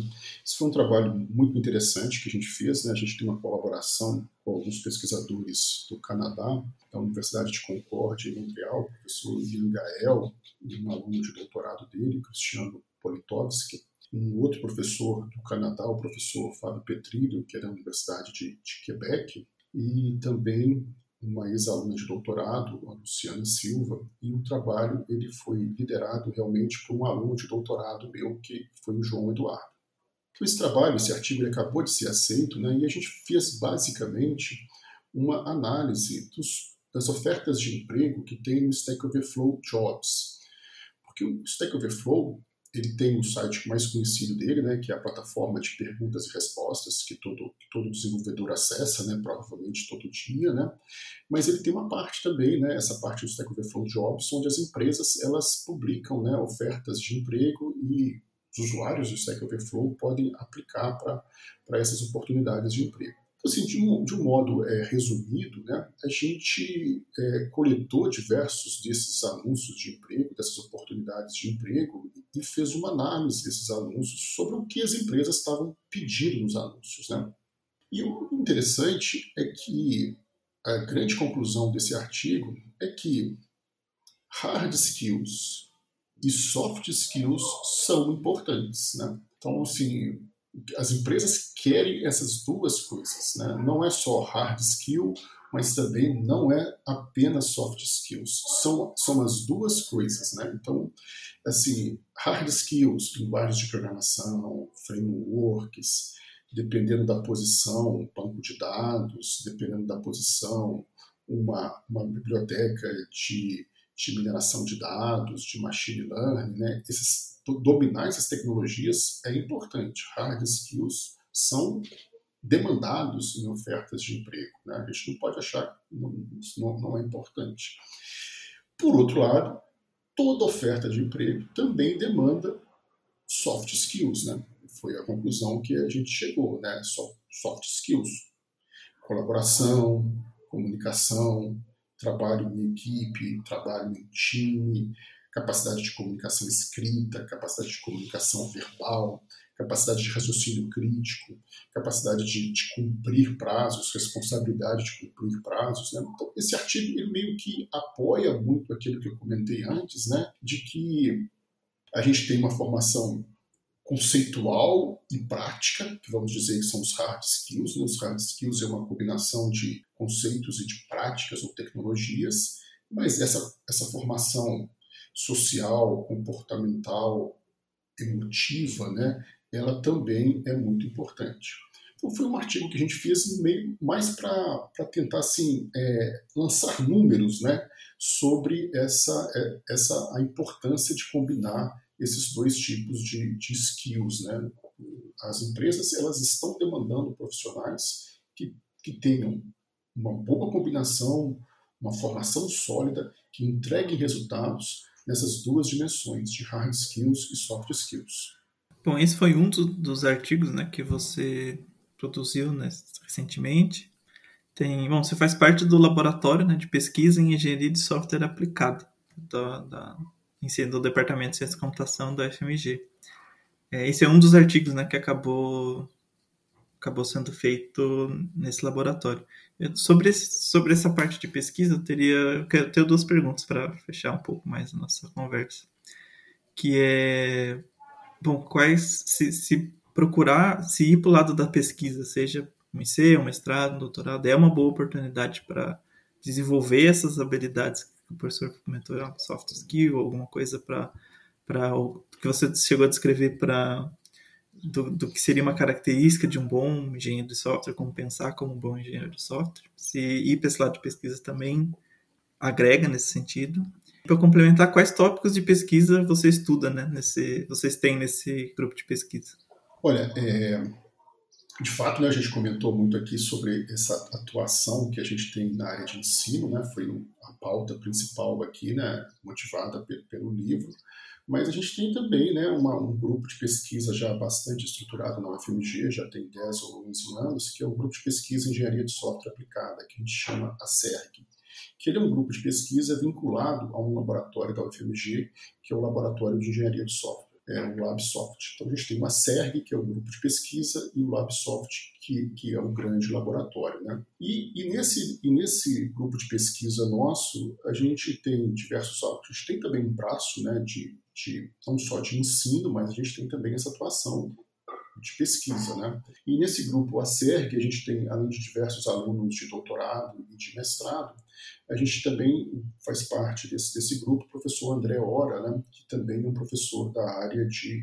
Esse foi um trabalho muito interessante que a gente fez. Né? A gente tem uma colaboração com alguns pesquisadores do Canadá, da Universidade de Concórdia, em Montreal, o professor Ian Gael, e um aluno de doutorado dele, Cristiano Politovski, um outro professor do Canadá, o professor Fábio Petrilho, que é da Universidade de, de Quebec, e também uma ex-aluna de doutorado, a Luciana Silva, e o trabalho ele foi liderado realmente por um aluno de doutorado meu, que foi o João Eduardo. Então, esse trabalho, esse artigo, ele acabou de ser aceito, né, e a gente fez basicamente uma análise dos, das ofertas de emprego que tem no Stack Overflow Jobs. Porque o Stack Overflow ele tem o site mais conhecido dele, né, que é a plataforma de perguntas e respostas que todo, que todo desenvolvedor acessa, né, provavelmente todo dia, né, mas ele tem uma parte também, né, essa parte do Stack Overflow Jobs, onde as empresas elas publicam, né, ofertas de emprego e os usuários do Stack Overflow podem aplicar para essas oportunidades de emprego. Assim, de um, de um modo é, resumido, né, a gente é, coletou diversos desses anúncios de emprego, dessas oportunidades de emprego, e fez uma análise desses anúncios sobre o que as empresas estavam pedindo nos anúncios. Né? E o interessante é que a grande conclusão desse artigo é que hard skills e soft skills são importantes. Né? Então, assim, as empresas querem essas duas coisas. Né? Não é só hard skill, mas também não é apenas soft skills. São, são as duas coisas. Né? Então, assim, hard skills, linguagens de programação, frameworks, dependendo da posição, banco de dados, dependendo da posição, uma, uma biblioteca de, de mineração de dados, de machine learning, né? Esses, dominar essas tecnologias é importante. Hard skills são demandados em ofertas de emprego. Né? A gente não pode achar que isso não, não é importante. Por outro lado, toda oferta de emprego também demanda soft skills, né? Foi a conclusão que a gente chegou, né? Soft skills, colaboração, comunicação, trabalho em equipe, trabalho em time, capacidade de comunicação escrita, capacidade de comunicação verbal, capacidade de raciocínio crítico, capacidade de, de cumprir prazos, responsabilidade de cumprir prazos. Né? Então, esse artigo ele meio que apoia muito aquilo que eu comentei antes, né? de que a gente tem uma formação conceitual e prática, que vamos dizer que são os hard skills. Né? Os hard skills é uma combinação de conceitos e de práticas ou tecnologias, mas essa, essa formação social, comportamental, emotiva, né, ela também é muito importante. Então foi um artigo que a gente fez meio mais para tentar assim é, lançar números, né, sobre essa é, essa a importância de combinar esses dois tipos de, de skills, né. As empresas elas estão demandando profissionais que, que tenham uma boa combinação, uma formação sólida, que entreguem resultados nessas duas dimensões de hard skills e soft skills. Bom, esse foi um do, dos artigos né, que você produziu né, recentemente. Tem, bom, você faz parte do laboratório né, de pesquisa em engenharia de software aplicado do, da, do Departamento de Ciência e Computação da FMG. É, esse é um dos artigos né, que acabou acabou sendo feito nesse laboratório. Sobre, esse, sobre essa parte de pesquisa, eu teria eu quero ter duas perguntas para fechar um pouco mais a nossa conversa. Que é, bom, quais, se, se procurar, se ir para o lado da pesquisa, seja um IC, um mestrado, um doutorado, é uma boa oportunidade para desenvolver essas habilidades o professor comentou, soft skill, alguma coisa para que você chegou a descrever para do, do, que seria uma característica de um bom engenheiro de software, como pensar como um bom engenheiro de software. Se ir para esse lado de pesquisa também agrega nesse sentido. Para complementar, quais tópicos de pesquisa você estuda, né? Nesse, vocês têm nesse grupo de pesquisa? Olha, é, de fato, né, a gente comentou muito aqui sobre essa atuação que a gente tem na área de ensino, né? Foi a pauta principal aqui, né? Motivada pelo livro. Mas a gente tem também né, uma, um grupo de pesquisa já bastante estruturado na UFMG, já tem 10 ou 11 anos, que é o Grupo de Pesquisa em Engenharia de Software Aplicada, que a gente chama a SERG, que ele é um grupo de pesquisa vinculado a um laboratório da UFMG, que é o Laboratório de Engenharia de Software é o LabSoft. Então a gente tem uma SERG, que é o grupo de pesquisa, e o LabSoft, que, que é o grande laboratório. Né? E, e, nesse, e nesse grupo de pesquisa nosso, a gente tem diversos gente tem também um braço né, de, de não só de ensino, mas a gente tem também essa atuação de pesquisa. Né? E nesse grupo, a SERG, a gente tem, além de diversos alunos de doutorado e de mestrado, a gente também faz parte desse, desse grupo, o professor André Ora, né, que também é um professor da área de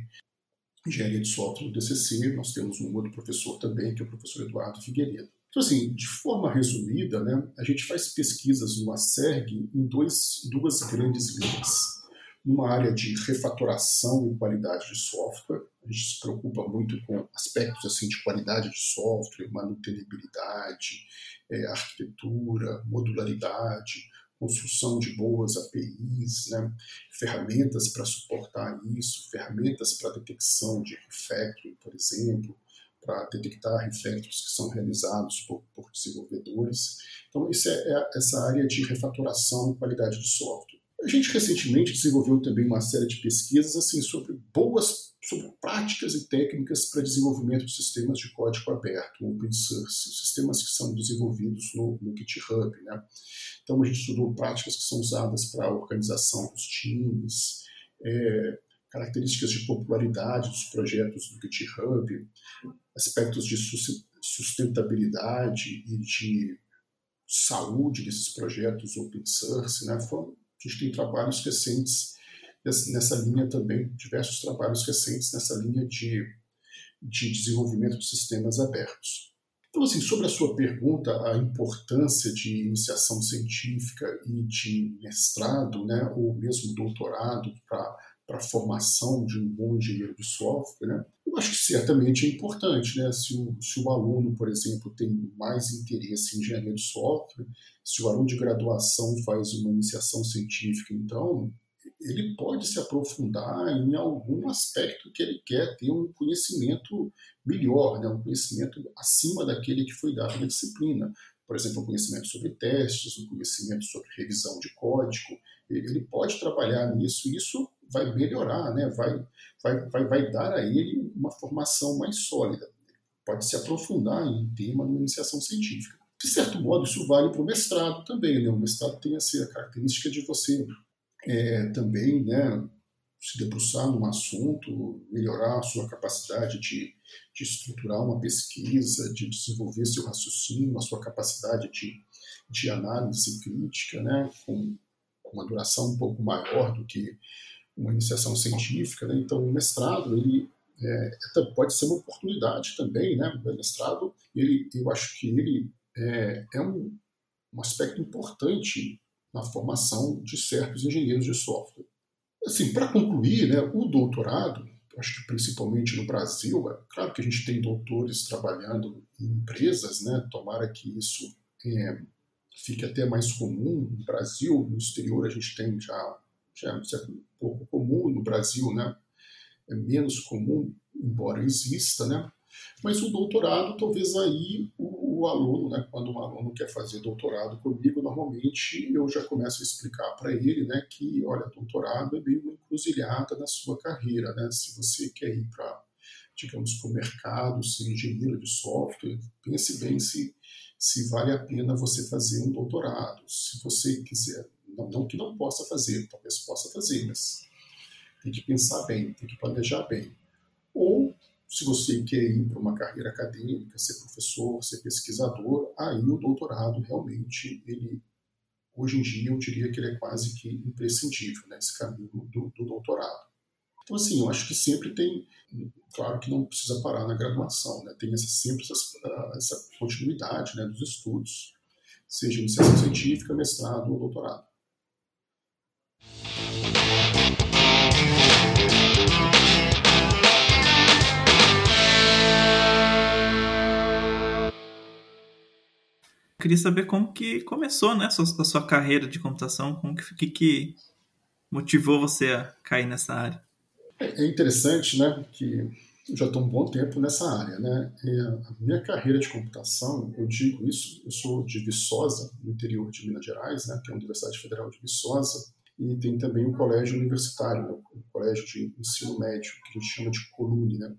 engenharia de software do DCC. Nós temos um outro professor também, que é o professor Eduardo Figueiredo. Então, assim, de forma resumida, né, a gente faz pesquisas no ASERG em dois, duas grandes linhas numa área de refatoração e qualidade de software. A gente se preocupa muito com aspectos assim de qualidade de software, manutenibilidade, é, arquitetura, modularidade, construção de boas APIs, né? ferramentas para suportar isso, ferramentas para detecção de refactoring, por exemplo, para detectar refactors que são realizados por, por desenvolvedores. Então, isso é, é, essa área de refatoração e qualidade de software. A gente recentemente desenvolveu também uma série de pesquisas assim sobre boas, sobre práticas e técnicas para desenvolvimento de sistemas de código aberto, open source, sistemas que são desenvolvidos no, no GitHub. Né? Então, a gente estudou práticas que são usadas para a organização dos times, é, características de popularidade dos projetos do GitHub, aspectos de sustentabilidade e de saúde desses projetos open source. Né? Foram, a gente tem trabalhos recentes nessa linha também, diversos trabalhos recentes nessa linha de, de desenvolvimento de sistemas abertos. Então, assim, sobre a sua pergunta, a importância de iniciação científica e de mestrado, né, ou mesmo doutorado para para a formação de um bom engenheiro de software, né? eu acho que certamente é importante. Né? Se, o, se o aluno, por exemplo, tem mais interesse em engenharia de software, se o aluno de graduação faz uma iniciação científica, então ele pode se aprofundar em algum aspecto que ele quer ter um conhecimento melhor, né? um conhecimento acima daquele que foi dado na disciplina. Por exemplo, um conhecimento sobre testes, um conhecimento sobre revisão de código. Ele pode trabalhar nisso e isso vai melhorar, né? vai, vai, vai, vai dar a ele uma formação mais sólida. Pode se aprofundar em tema de iniciação científica. De certo modo, isso vale para o mestrado também. Né? O mestrado tem assim, a característica de você é, também né, se debruçar num assunto, melhorar a sua capacidade de, de estruturar uma pesquisa, de desenvolver seu raciocínio, a sua capacidade de, de análise crítica, né, com uma duração um pouco maior do que uma iniciação científica, né? então o mestrado ele é, é pode ser uma oportunidade também, né? O mestrado, ele, eu acho que ele é, é um, um aspecto importante na formação de certos engenheiros de software. Assim, para concluir, né, o doutorado, acho que principalmente no Brasil, é claro que a gente tem doutores trabalhando em empresas, né? Tomara que isso é, fique até mais comum no Brasil, no exterior a gente tem já já é um pouco comum no Brasil, né? É menos comum, embora exista, né? Mas o doutorado, talvez aí o, o, aluno, né, quando um aluno quer fazer doutorado comigo, normalmente eu já começo a explicar para ele, né, que, olha, doutorado é meio uma encruzilhada na sua carreira, né? Se você quer ir para, digamos, para o mercado, ser engenheiro de software, pense bem se se vale a pena você fazer um doutorado. Se você quiser não, não que não possa fazer, talvez possa fazer, mas tem que pensar bem, tem que planejar bem. Se você quer ir para uma carreira acadêmica, ser professor, ser pesquisador, aí o doutorado realmente, ele, hoje em dia, eu diria que ele é quase que imprescindível, né, esse caminho do, do doutorado. Então, assim, eu acho que sempre tem, claro que não precisa parar na graduação, né, tem essa, sempre essa, essa continuidade né, dos estudos, seja iniciação científica, mestrado ou doutorado. Queria saber como que começou, né, a sua, a sua carreira de computação, como que, que, que motivou você a cair nessa área? É interessante, né, que eu já estou um bom tempo nessa área, né? E a minha carreira de computação, eu digo isso, eu sou de Viçosa, no interior de Minas Gerais, né, que é a Universidade Federal de Viçosa, e tem também o colégio universitário, né, o colégio de ensino médio, que a gente chama de Colune, né,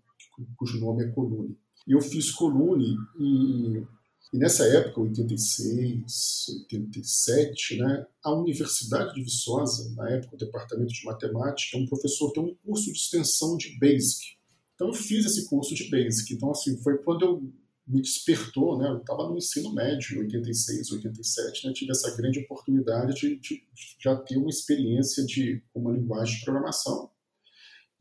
cujo nome é Colune. E eu fiz Colune e, e nessa época, 86, 87, né, a Universidade de Viçosa, na época o departamento de matemática, um professor tem um curso de extensão de Basic. Então eu fiz esse curso de Basic. Então assim, foi quando eu me despertou, né? Eu estava no ensino médio, 86, 87, né? Tive essa grande oportunidade de, de, já ter uma experiência de uma linguagem de programação.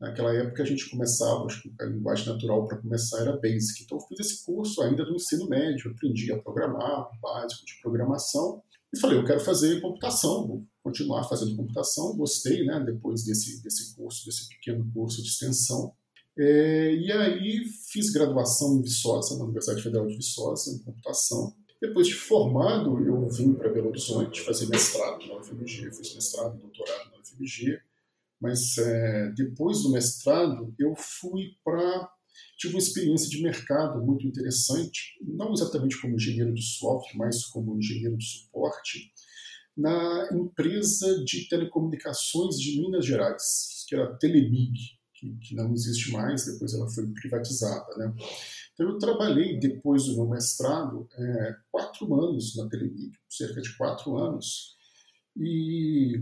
Naquela época a gente começava, acho que a linguagem natural para começar era Basic. Então eu fiz esse curso ainda do ensino médio, aprendi a programar, básico de programação, e falei, eu quero fazer computação, vou continuar fazendo computação. Gostei, né? Depois desse, desse curso, desse pequeno curso de extensão. É, e aí fiz graduação em Viçosa, na Universidade Federal de Viçosa, em computação. Depois de formado, eu vim para Belo Horizonte fazer mestrado na UFMG, fiz mestrado e doutorado na UFMG, mas é, depois do mestrado eu fui para tive uma experiência de mercado muito interessante, não exatamente como engenheiro de software, mas como engenheiro de suporte, na empresa de telecomunicações de Minas Gerais, que era a Telemig, que, que não existe mais, depois ela foi privatizada. Né? Então, eu trabalhei, depois do meu mestrado, é, quatro anos na Telemig, cerca de quatro anos, e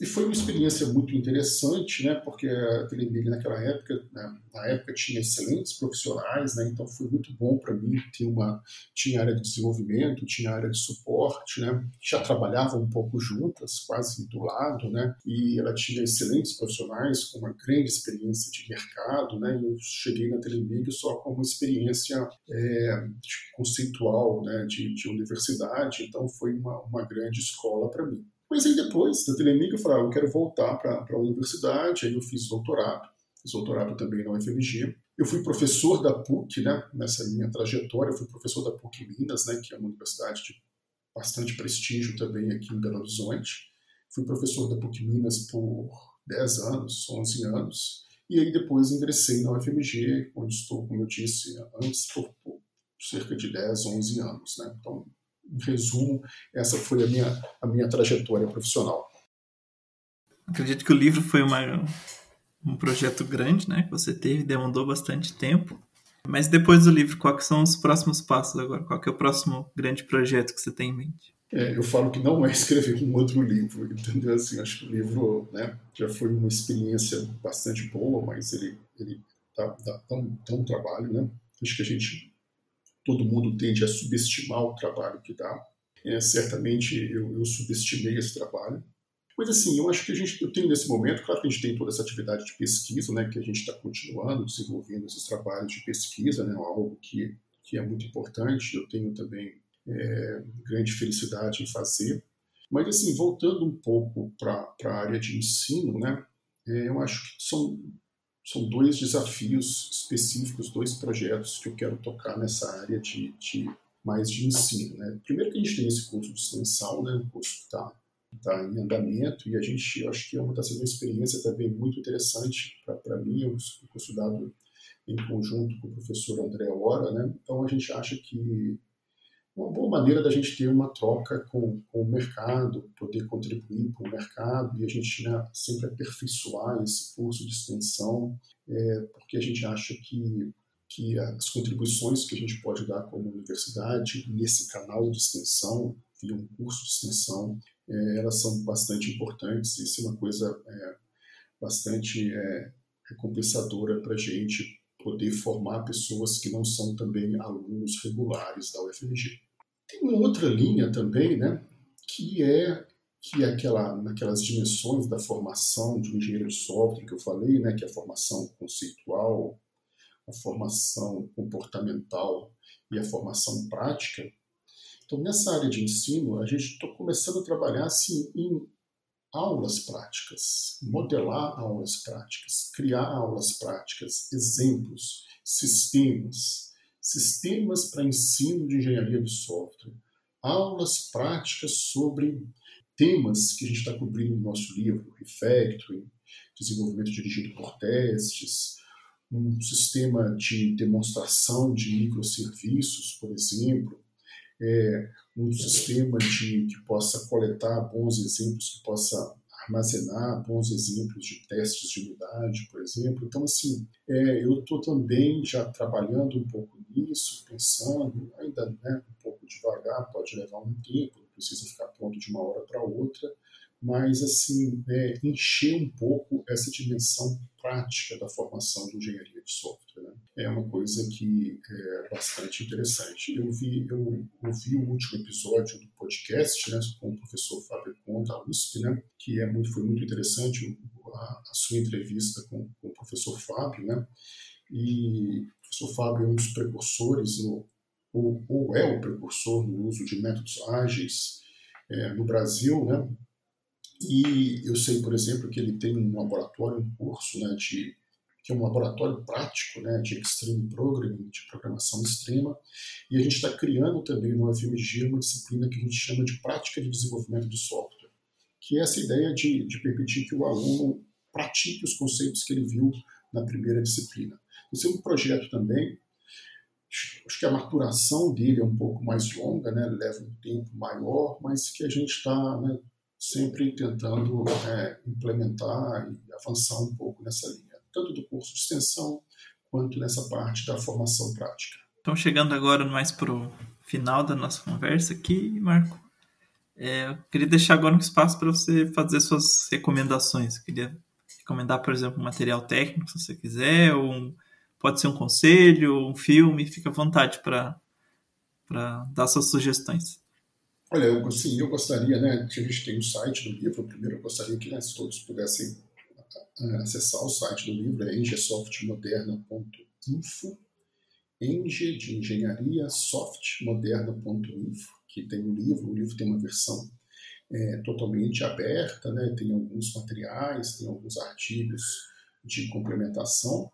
e foi uma experiência muito interessante, né, porque a Telemig naquela época, né, na época tinha excelentes profissionais, né, então foi muito bom para mim ter uma tinha área de desenvolvimento, tinha área de suporte, né, já trabalhavam um pouco juntas, quase do lado, né, e ela tinha excelentes profissionais com uma grande experiência de mercado, né, e eu cheguei na Telemig só com uma experiência é, conceitual, né, de, de universidade, então foi uma, uma grande escola para mim. Mas aí depois da Telemig eu falei, ah, eu quero voltar para a universidade, aí eu fiz doutorado, fiz doutorado também na UFMG. Eu fui professor da PUC, né, nessa minha trajetória, eu fui professor da PUC Minas, né, que é uma universidade de bastante prestígio também aqui em Belo Horizonte. Fui professor da PUC Minas por 10 anos, 11 anos, e aí depois ingressei na UFMG, onde estou, como eu disse antes, por, por cerca de 10, 11 anos. Né? Então, em resumo, essa foi a minha, a minha trajetória profissional. Acredito que o livro foi uma, um projeto grande, né? Que você teve, demandou bastante tempo. Mas depois do livro, quais são os próximos passos agora? Qual é o próximo grande projeto que você tem em mente? É, eu falo que não é escrever um outro livro, entendeu? Assim, acho que o livro né, já foi uma experiência bastante boa, mas ele, ele dá, dá, dá, um, dá um trabalho, né? Acho que a gente todo mundo tende a subestimar o trabalho que dá. É, certamente eu, eu, subestimei esse trabalho. Mas assim, eu acho que a gente, eu tenho nesse momento, claro que a gente tem toda essa atividade de pesquisa, né, que a gente está continuando desenvolvendo esses trabalhos de pesquisa, né, algo que, que é muito importante. Eu tenho também é, grande felicidade em fazer. Mas assim, voltando um pouco para a área de ensino, né, é, eu acho que são são dois desafios específicos, dois projetos que eu quero tocar nessa área de, de mais de ensino. Né? Primeiro que a gente tem esse curso de né? o curso que está tá em andamento, e a gente, eu acho que está é sendo uma experiência também muito interessante para mim, um curso dado em conjunto com o professor André Ora, né? então a gente acha que uma boa maneira da gente ter uma troca com, com o mercado, poder contribuir para o mercado e a gente né, sempre aperfeiçoar esse curso de extensão, é, porque a gente acha que, que as contribuições que a gente pode dar como universidade nesse canal de extensão, via um curso de extensão, é, elas são bastante importantes e isso é uma coisa é, bastante é, recompensadora para a gente poder formar pessoas que não são também alunos regulares da UFMG. Tem uma outra linha também, né, que é que é aquela, naquelas dimensões da formação de um engenheiro de software que eu falei, né, que é a formação conceitual, a formação comportamental e a formação prática. Então, nessa área de ensino, a gente está começando a trabalhar assim, em aulas práticas, modelar aulas práticas, criar aulas práticas, exemplos, sistemas, sistemas para ensino de engenharia de software, aulas práticas sobre temas que a gente está cobrindo no nosso livro, refactoring, desenvolvimento dirigido por testes, um sistema de demonstração de microserviços, por exemplo, é, um sistema de, que possa coletar bons exemplos, que possa armazenar bons exemplos de testes de unidade, por exemplo. Então, assim, é, eu estou também já trabalhando um pouco nisso, pensando, ainda né, um pouco devagar, pode levar um tempo, não precisa ficar pronto de uma hora para outra, mas, assim, é, encher um pouco essa dimensão prática da formação de engenharia de software. É uma coisa que é bastante interessante. Eu vi, eu ouvi o último episódio do podcast né, com o professor Fábio Conta, da USP, né, que é muito, foi muito interessante a, a sua entrevista com, com, o professor Fábio. Né, e o professor Fábio é um dos precursores, no, ou, ou é o precursor no uso de métodos ágeis é, no Brasil, né? E eu sei, por exemplo, que ele tem um laboratório, um curso, né, de, que é um laboratório prático, né, de Extreme Programming, de programação extrema. E a gente está criando também no UFMG uma disciplina que a gente chama de prática de desenvolvimento de software, que é essa ideia de, de permitir que o aluno pratique os conceitos que ele viu na primeira disciplina. Esse é um projeto também acho que a maturação dele é um pouco mais longa, né? leva um tempo maior, mas que a gente está né, sempre tentando é, implementar e avançar um pouco nessa linha, tanto do curso de extensão quanto nessa parte da formação prática. Então, chegando agora mais para o final da nossa conversa aqui, Marco, é, eu queria deixar agora um espaço para você fazer suas recomendações. Eu queria recomendar, por exemplo, um material técnico, se você quiser, ou um, pode ser um conselho, um filme, fica à vontade para dar suas sugestões. Olha, eu, assim, eu gostaria, né, a gente tem o site do livro, primeiro eu gostaria que né, todos pudessem acessar o site do livro, é engesoftmoderna.info, enge de engenharia, softmoderna.info, que tem um livro, o livro tem uma versão é, totalmente aberta, né, tem alguns materiais, tem alguns artigos de complementação,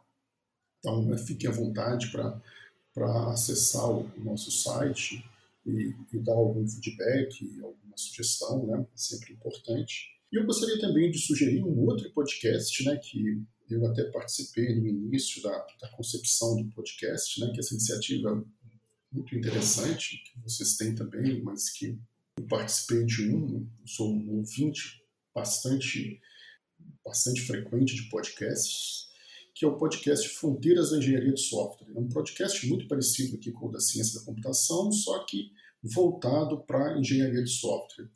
então né, fiquem à vontade para acessar o nosso site, e, e dar algum feedback, alguma sugestão, né? É sempre importante. E eu gostaria também de sugerir um outro podcast, né? Que eu até participei no início da, da concepção do podcast, né? Que essa iniciativa muito interessante que vocês têm também, mas que eu participei de um, sou um ouvinte bastante bastante frequente de podcasts que é o podcast Fronteiras da Engenharia de Software. É um podcast muito parecido aqui com o da Ciência da Computação, só que voltado para a engenharia de software.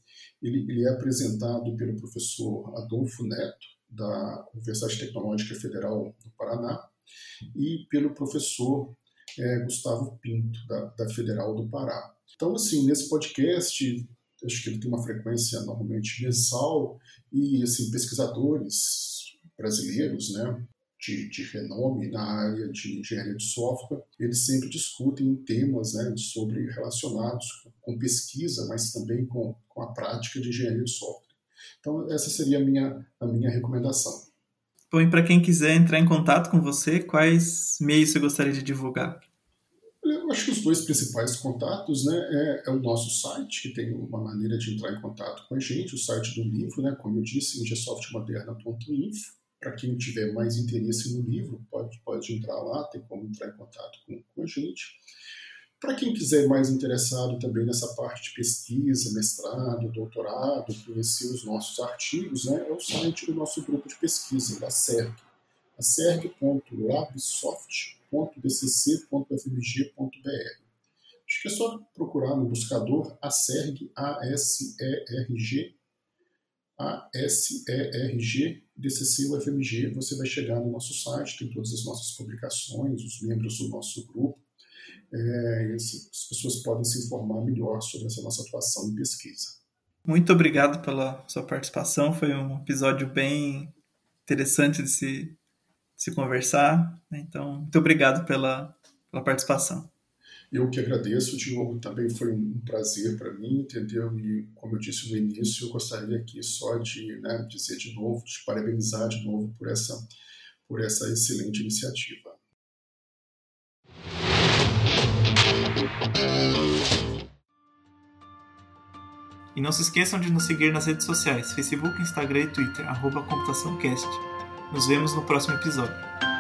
Ele, ele, é apresentado pelo professor Adolfo Neto, da Universidade Tecnológica Federal do Paraná, e pelo professor é, Gustavo Pinto, da, da Federal do Pará. Então, assim, nesse podcast, acho que ele tem uma frequência normalmente mensal, e assim, pesquisadores brasileiros, né, de, de, renome na área de engenharia de software, eles sempre discutem temas né, sobre relacionados com pesquisa, mas também com, com a prática de engenharia de software. Então, essa seria a minha, a minha recomendação. Bom, e para quem quiser entrar em contato com você, quais meios você gostaria de divulgar? Eu acho que os dois principais contatos né, é, é, o nosso site, que tem uma maneira de entrar em contato com a gente, o site do livro, né, como eu disse, ingesoftmoderna.info para quem tiver mais interesse no livro, pode, pode entrar lá, tem como entrar em contato com, com a gente. Para quem quiser mais interessado também nessa parte de pesquisa, mestrado, doutorado, conhecer os nossos artigos, né, é o site do nosso grupo de pesquisa, da SERG, a serg.labsoft.dcc.fmg.br. Acho que é só procurar no buscador a SERG, A-S-E-R-G, A-S-E-R-G, DCC UFMG, você vai chegar no nosso site, tem todas as nossas publicações, os membros do nosso grupo, é, as pessoas podem se informar melhor sobre essa nossa atuação em pesquisa. Muito obrigado pela sua participação, foi um episódio bem interessante de se, de se conversar, né? então muito obrigado pela, pela participação. Eu que agradeço, Diogo, também foi um prazer para mim, entendeu? E como eu disse no início, eu gostaria aqui só de né, dizer de novo, de parabenizar de novo por essa, por essa excelente iniciativa. E não se esqueçam de nos seguir nas redes sociais, Facebook, Instagram e Twitter, arroba ComputaçãoCast. Nos vemos no próximo episódio.